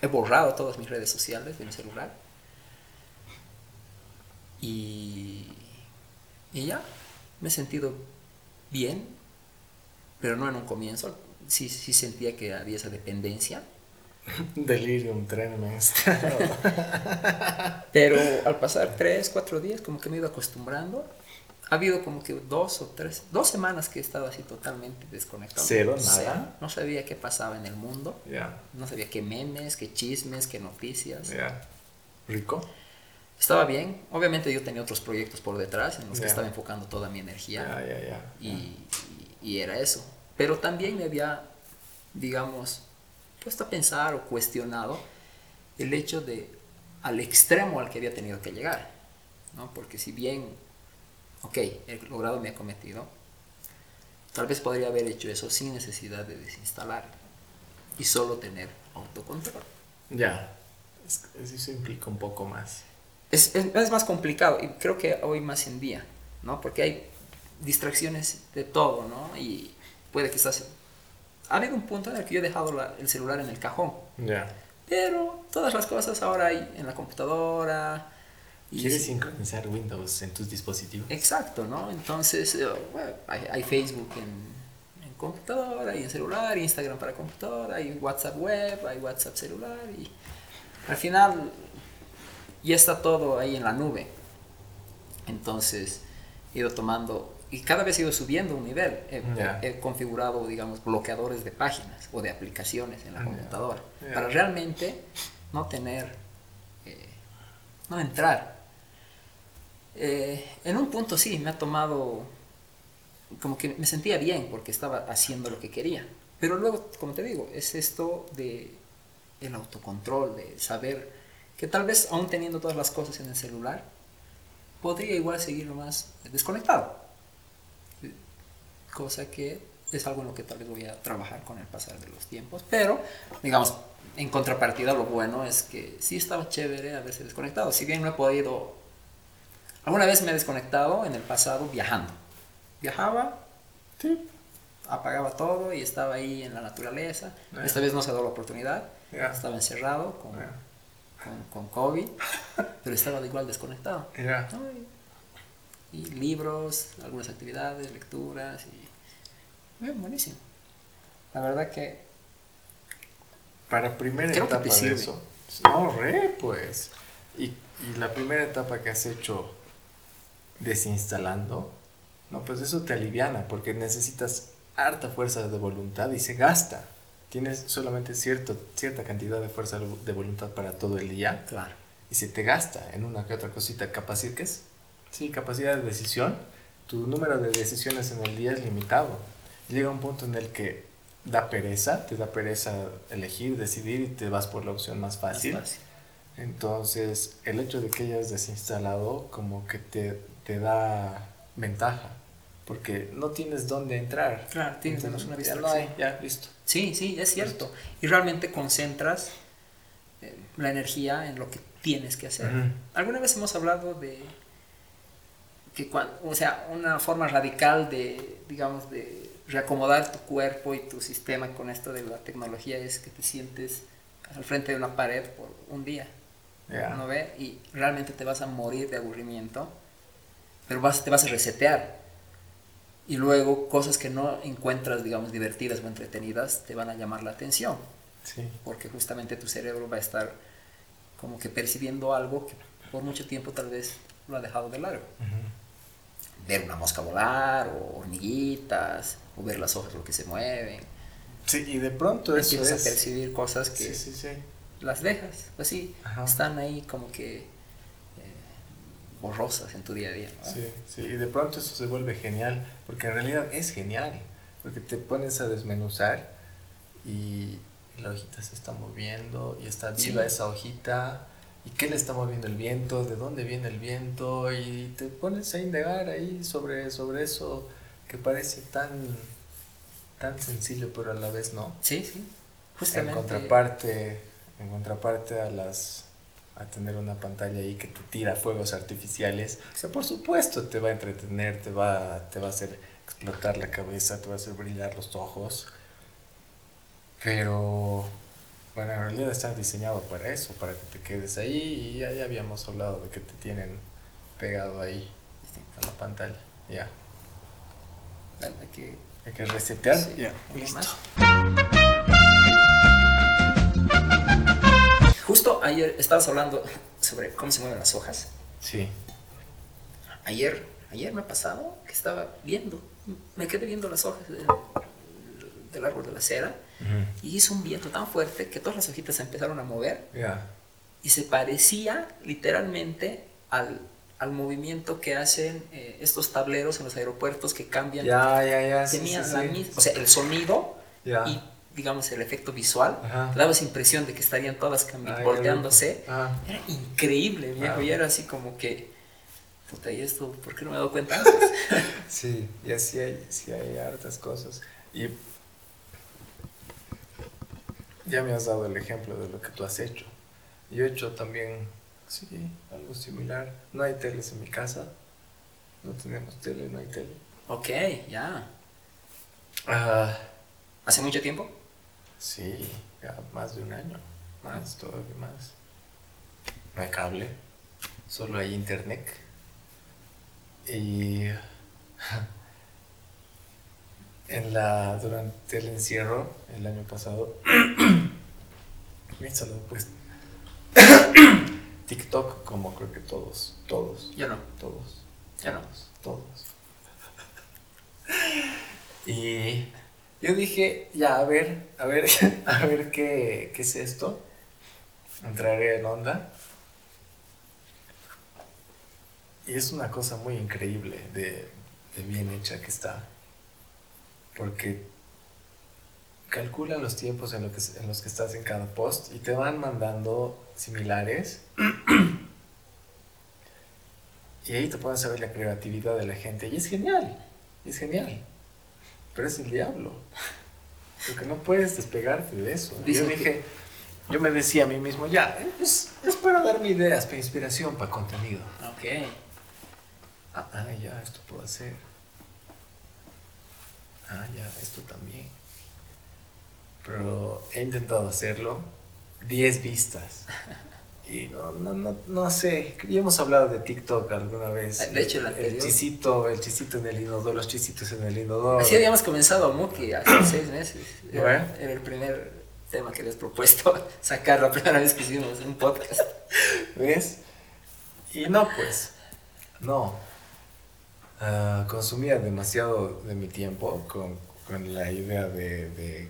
he borrado todas mis redes sociales de mi celular. Y, y ya, me he sentido bien, pero no en un comienzo. Sí, sí sentía que había esa dependencia. Delirium tremens. Pero al pasar tres, cuatro días, como que me he ido acostumbrando. Ha habido como que dos o tres, dos semanas que he estado así totalmente desconectado. Cero, nada. No sabía qué pasaba en el mundo. Ya, No sabía qué memes, qué chismes, qué noticias. ya. Rico. Estaba bien. Obviamente yo tenía otros proyectos por detrás en los que estaba enfocando toda mi energía. Ya, ya. y, y- y era eso. Pero también me había, digamos, puesto a pensar o cuestionado el hecho de al extremo al que había tenido que llegar, ¿no? Porque si bien, ok, he logrado mi acometido, tal vez podría haber hecho eso sin necesidad de desinstalar y solo tener autocontrol. Ya. Es, es- eso implica un poco más. Es, es, es más complicado y creo que hoy más en día, ¿no? Porque hay distracciones de todo, ¿no? Y puede que estás... Ha habido un punto en el que yo he dejado la- el celular en el cajón, Ya. pero todas las cosas ahora hay en la computadora. y ¿Quieres sincronizar Windows en tus dispositivos? Exacto, ¿no? Entonces, eh, bueno, hay, hay Facebook en, en computadora y en celular, Instagram para computadora, hay WhatsApp web, hay WhatsApp celular y al final ya está todo ahí en la nube. Entonces, he ido tomando y cada vez he ido subiendo un nivel. He, configurado, digamos, bloqueadores de páginas o de aplicaciones en la computadora para realmente no tener, eh, no entrar eh, en un punto sí, me ha tomado, como que me sentía bien porque estaba haciendo lo que quería. Pero luego, como te digo, es esto de el autocontrol, de saber que tal vez aún teniendo todas las cosas en el celular, podría igual seguir más desconectado. Cosa que es algo en lo que tal vez voy a trabajar con el pasar de los tiempos. Pero, digamos, en contrapartida lo bueno es que sí estaba chévere haberse desconectado. Si bien no he podido Alguna vez me he desconectado en el pasado viajando. Viajaba, Sí. apagaba todo y estaba ahí en la naturaleza. Esta vez no se ha dado la oportunidad. Ya. Estaba encerrado con. Con, con COVID, pero estaba igual desconectado. Y, y libros, algunas actividades, lecturas y... Bien, buenísimo. La verdad que Para primera Creo que etapa te de sirve. eso. No, re, pues. Y, y la primera etapa que has hecho desinstalando, no, pues eso te aliviana porque necesitas harta fuerza de voluntad y se gasta. Tienes solamente cierto, cierta cantidad de fuerza de voluntad para todo el día Claro. y se te gasta en una que otra cosita. ¿Capacidad qué es? Sí, capacidad de decisión. Tu número de decisiones en el día es limitado. Llega un punto en el que da pereza, te da pereza elegir, decidir y te vas por la opción más fácil. Más fácil. Entonces, el hecho de que hayas desinstalado como que te, te da ventaja, porque no tienes dónde entrar. Claro, tienes Entonces, una ya distracción. no hay, ya, listo. Sí, sí, es cierto. Y realmente concentras eh, la energía en lo que tienes que hacer. Ujú. Alguna vez hemos hablado de que cuan- o sea, una forma radical de, digamos, de reacomodar tu cuerpo y tu sistema con esto de la tecnología es que te sientes al frente de una pared por un día, Ya. ¿no ve? Y realmente te vas a morir de aburrimiento, pero vas, te vas a resetear. Y luego cosas que no encuentras, digamos, divertidas o entretenidas te van a llamar la atención Sí. porque justamente tu cerebro va a estar como que percibiendo algo que por mucho tiempo tal vez lo ha dejado de largo. Ver una mosca volar, o hormiguitas, o ver las hojas lo que se mueven. Sí, y de pronto eso Empiezas es... a percibir cosas que Sí, sí, las dejas, así, Ajá. están ahí como que borrosas en tu día a día. ¿no? Sí, sí, y de pronto eso se vuelve genial, porque en realidad es genial, porque te pones a desmenuzar y la hojita se está moviendo y está viva Sí. esa hojita, y qué le está moviendo el viento, de dónde viene el viento, y te pones a indagar ahí sobre, sobre eso que parece tan, tan sencillo, pero a la vez no. Sí, sí. En Justamente. contraparte, en contraparte a las a tener una pantalla ahí que te tira fuegos artificiales, o sea, por supuesto te va a entretener, te va, te va a hacer explotar la cabeza, te va a hacer brillar los ojos, pero bueno, en realidad está diseñado para eso, para que te quedes ahí y ya, ya habíamos hablado de que te tienen pegado ahí a la pantalla, ya, Bueno, hay que- hay que resetear, Sí, ya, listo. más. Justo ayer estabas hablando sobre cómo se mueven las hojas. Sí, Ayer, ayer me ha pasado que estaba viendo, me quedé viendo las hojas del, del árbol de la cera y hizo un viento tan fuerte que todas las hojitas se empezaron a mover ya, y se parecía literalmente al, al movimiento que hacen eh, estos tableros en los aeropuertos que cambian. ya, ya, ya, sí, Tenían sí, la sí. misma, o sea, el sonido Ya. y digamos el efecto visual Ajá. daba esa impresión de que estarían todas Ay, volteándose. Ah. Era increíble, viejo, y era así como que, puta, ¿y esto por qué no me he dado cuenta antes? Sí, y así hay, sí hay hartas cosas. Y ya me has dado el ejemplo de lo que tú has hecho. Yo he hecho también, sí, algo similar. No hay teles en mi casa. No tenemos tele, no hay tele. ok, ya. Ah, ¿Hace mucho tiempo? Sí, ya más de un año. Más, todavía más. No hay cable, solo hay internet. Y en la, durante el encierro, el año pasado, me instaló pues TikTok como creo que todos, todos, Yo no. todos, Ya no. todos, todos. Y yo dije, ya, a ver, a ver, a ver qué, qué es esto. Entraré en onda. Y es una cosa muy increíble de, de bien hecha que está. Porque calcula los tiempos en, que, en los que estás en cada post y te van mandando similares. Y ahí te puedes saber la creatividad de la gente. Y es genial, es genial. Pero es el diablo. Porque no puedes despegarte de eso. Yo que- dije, yo me decía a mí mismo, ya, es, es para darme ideas, para inspiración, para contenido. Ok. Ah, ah, ya, esto puedo hacer. Ah, ya, esto también. Pero he intentado hacerlo. 10 vistas. Y no, no, no, no sé. Ya hemos hablado de TikTok alguna vez. De hecho, el el anterior. chisito, el chisito en el inodoro, los chisitos en el inodoro. Así habíamos comenzado Muki hace seis meses. Era, Bueno. era el primer tema que habías propuesto sacar la primera vez que hicimos un podcast. ¿Ves? Y no, pues, no. Ah, consumía demasiado de mi tiempo con, con la idea de, de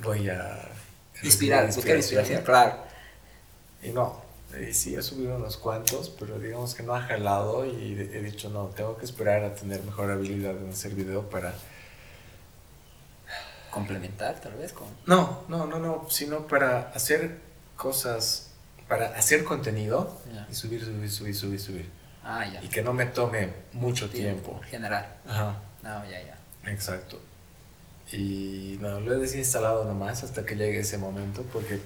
voy a... Inspirar, buscar inspiración, claro. Y no, y sí he subido unos cuantos, pero digamos que no ha jalado y he dicho, no, tengo que esperar a tener mejor habilidad en hacer video para... Complementar, tal vez, con... No, no, no, no, sino para hacer cosas, para hacer contenido y subir, subir, subir, subir, subir. Ah, ya. Y que no me tome mucho tiempo. General. Ajá, No, ya, ya. exacto. Y no, lo he desinstalado nomás hasta que llegue ese momento porque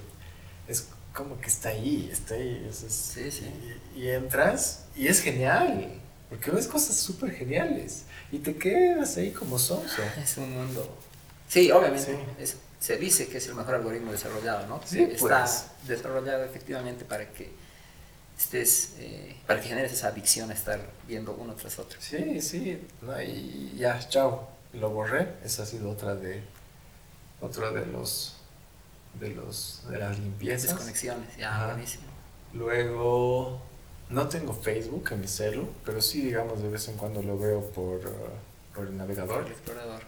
como que está ahí, está ahí. es- es- Sí, sí. Y, y entras y es genial, porque ves cosas súper geniales y te quedas ahí como sonso. Es un mundo. Sí, obviamente. Sí. es- se dice que es el mejor algoritmo desarrollado, ¿no? Sí, Está pues. desarrollado efectivamente para que estés, eh, para que generes esa adicción a estar viendo uno tras otro. Sí, sí, no, y ya, chao, lo borré. Esa ha sido otra de, otra de los, de los, de las limpiezas. Desconexiones, ya, Ajá. buenísimo. Luego, no tengo Facebook en mi celu, pero sí, digamos, de vez en cuando lo veo por, uh, por el Por navegador. el explorador.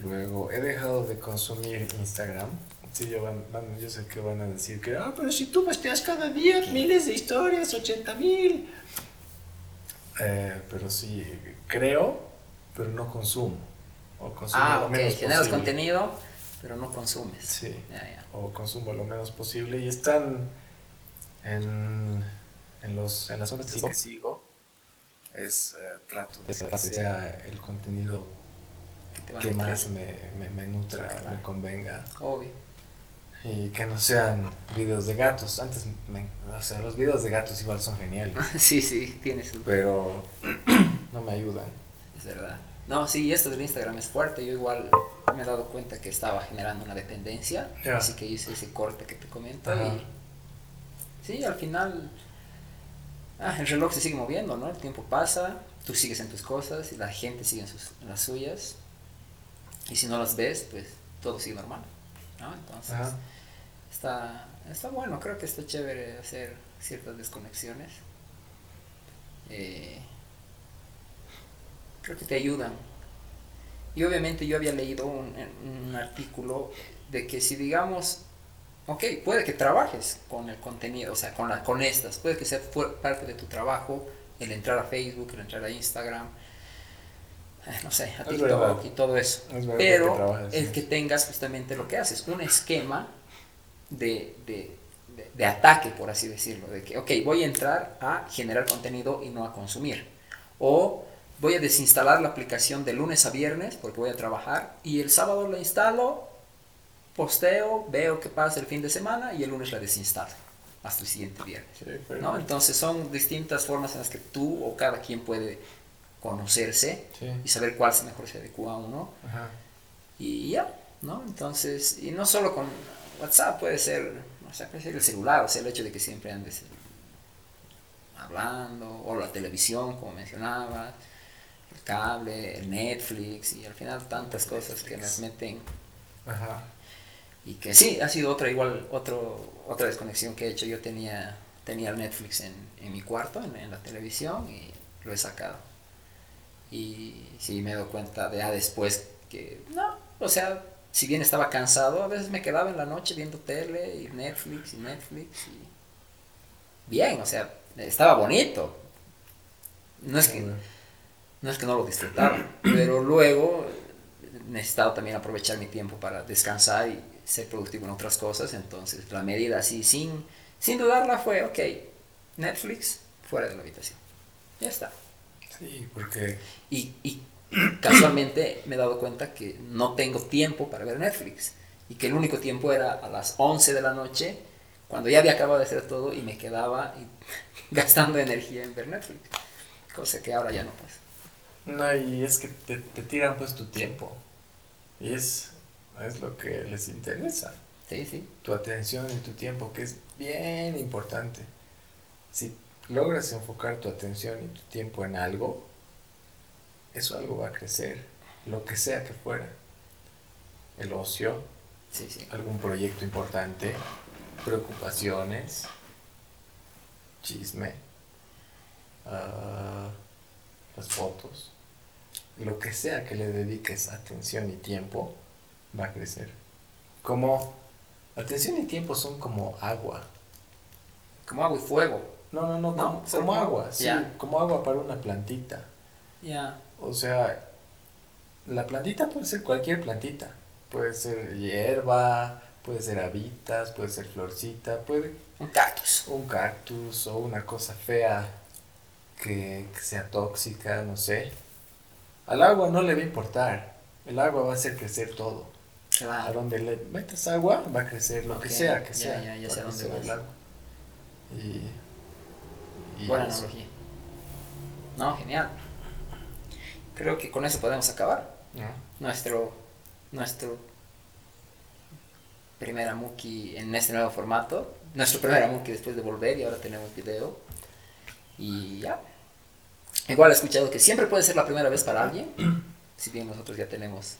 Luego, he dejado de consumir Instagram. Sí, yo, van, van- yo sé que van a decir que, ah, pero si tú posteas cada día miles de historias, 80 mil. Eh, pero sí, creo, pero no consumo. O consumo Ah, ok. Generas contenido, pero no consumes. Sí. Ya, ya. o consumo lo menos posible y están en, en, los, en las zonas que sigo es eh, trato de que sea el contenido Que que más me, me, me nutra, me convenga Obvio. y que no sean videos de gatos antes me- o sea los videos de gatos igual son geniales sí, sí, tienes su... pero no me ayudan Es verdad. No, sí, esto del Instagram es fuerte. Yo igual me he dado cuenta que estaba generando una dependencia. Así que hice ese corte que te comento. Y sí, al final ah, el reloj se sigue moviendo, ¿no? El tiempo pasa, tú sigues en tus cosas y la gente sigue en, sus, en las suyas. Y si no las ves, pues todo sigue normal. ¿no? Entonces, está, está bueno. Creo que está chévere hacer ciertas desconexiones. Eh, creo que te ayudan. Y obviamente yo había leído un, un artículo de que si digamos, ok, puede que trabajes con el contenido, o sea, con, la, con estas, puede que sea parte de tu trabajo el entrar a Facebook, el entrar a Instagram, eh, no sé, a TikTok y todo eso. Es verdad que Pero trabajas, el sí. que tengas justamente lo que haces, un esquema de, de, de- de ataque, por así decirlo, de que, ok, voy a entrar a generar contenido y no a consumir. O voy a desinstalar la aplicación de lunes a viernes porque voy a trabajar y el sábado la instalo, posteo, veo qué pasa el fin de semana y el lunes la desinstalo hasta el siguiente viernes. ¿no? Entonces son distintas formas en las que tú o cada quien puede conocerse Sí. y saber cuál se mejor se adecua a uno Ajá. y ya, ¿no? Entonces, y no solo con WhatsApp, puede ser, o sea, puede ser el celular, o sea, el hecho de que siempre andes hablando, o la televisión, como mencionabas, el cable, el Netflix, y al final tantas cosas que nos meten, Ajá. y que sí, ha sido otra, igual, otro, otra desconexión que he hecho, yo tenía, tenía el Netflix en, en mi cuarto, en, en la televisión, y lo he sacado. Y sí me he dado cuenta de ya después que no, o sea, si bien estaba cansado, a veces me quedaba en la noche viendo tele y Netflix y Netflix y bien, o sea, estaba bonito. No es que no es que no lo disfrutaba, pero luego necesitaba también aprovechar mi tiempo para descansar y ser productivo en otras cosas, entonces la medida así sin sin dudarla fue, ok, Netflix fuera de la habitación. Ya está. Sí, porque Y, y casualmente me he dado cuenta que no tengo tiempo para ver Netflix. Y que el único tiempo era a las 11 de la noche, cuando ya había acabado de hacer todo y me quedaba y- gastando energía en ver Netflix. Cosa que ahora ya no pasa. No, y es que te, te tiran pues tu tiempo. Y es, es lo que les interesa. Sí, sí. Tu atención y tu tiempo, que es bien importante. Si logras enfocar tu atención y tu tiempo en algo, eso algo va a crecer, lo que sea que fuera. El ocio, Sí, sí. algún proyecto importante, preocupaciones, chisme, ah, las fotos, lo que sea que le dediques atención y tiempo, va a crecer. Como atención y tiempo son como agua. Como agua y fuego. No, no, no, No, como, agua, sí, como agua para una plantita. Ya. O sea, la plantita puede ser cualquier plantita. Puede ser hierba, puede ser habitas, puede ser florcita, puede Un cactus. un cactus o una cosa fea que, que sea tóxica, no sé. Al agua no le va a importar. El agua va a hacer crecer todo. A Claro. donde le metas agua va a crecer lo que Ok, sea, que ya, sea. ya, ya sé a dónde vas. el agua. Y, y Buena analogía. No, genial. Creo que con eso podemos acabar. ¿no? Nuestro, nuestro primer Amuki en este nuevo formato. Nuestro primer Amuki después de volver y ahora tenemos video. Y ya. Igual he escuchado que siempre puede ser la primera vez para alguien. Si bien nosotros ya tenemos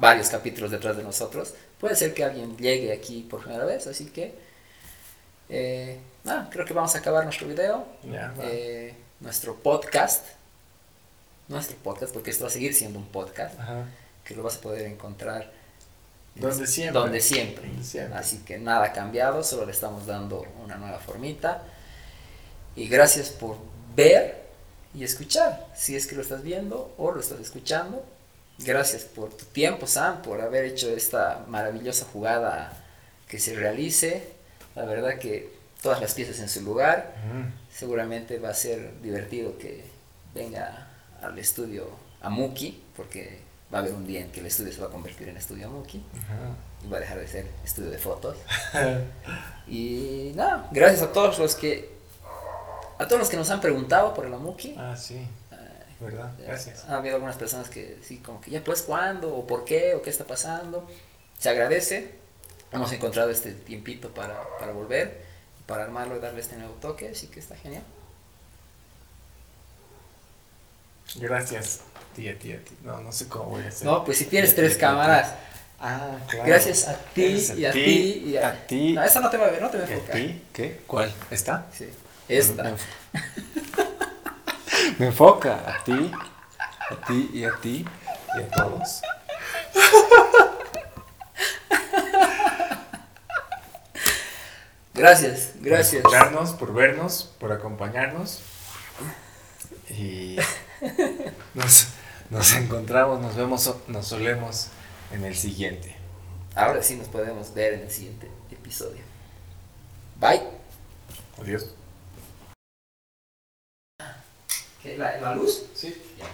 varios capítulos detrás de nosotros, puede ser que alguien llegue aquí por primera vez. Así que, eh, nada, creo que vamos a acabar nuestro video eh, nuestro podcast, nuestro podcast, porque esto va a seguir siendo un podcast, Ajá. que lo vas a poder encontrar Donde siempre. donde siempre. Donde siempre. Así que nada cambiado, solo le estamos dando una nueva formita. Y gracias por ver y escuchar, si es que lo estás viendo o lo estás escuchando. Gracias por tu tiempo, Sam, por haber hecho esta maravillosa jugada que se realice. La verdad que todas las piezas en su lugar. Seguramente va a ser divertido que venga al estudio Amuki, porque va a haber un día en que el estudio se va a convertir en estudio Amuki Ajá. y va a dejar de ser estudio de fotos. Y nada, gracias a todos los que a todos los que nos han preguntado por el Amuki. Ah, sí. ¿Verdad? Gracias. Ha habido algunas personas que sí, como que ya pues cuándo, o por qué, o qué está pasando. Se agradece. Hemos encontrado este tiempito para, para volver, para armarlo y darle este nuevo toque, así que está genial. Gracias. Tía, tía, tía. No, no sé cómo voy a hacer. No, pues si tienes Tía, tres tía, cámaras, Ah, claro. gracias a ti Gracias y a ti y a, a ti. No, esa no te va a ver, no te va a ¿Y a enfocar. ti? ¿Qué? ¿Cuál? ¿Esta? Sí. Esta. Me, enfoca a ti, a ti y a ti y a todos. Gracias, gracias. Por escucharnos, por vernos, por acompañarnos. Y nos, nos encontramos, nos vemos, nos solemos en el siguiente. Ahora sí nos podemos ver en el siguiente episodio. Bye. Adiós. La, ¿La luz? Sí. Ya.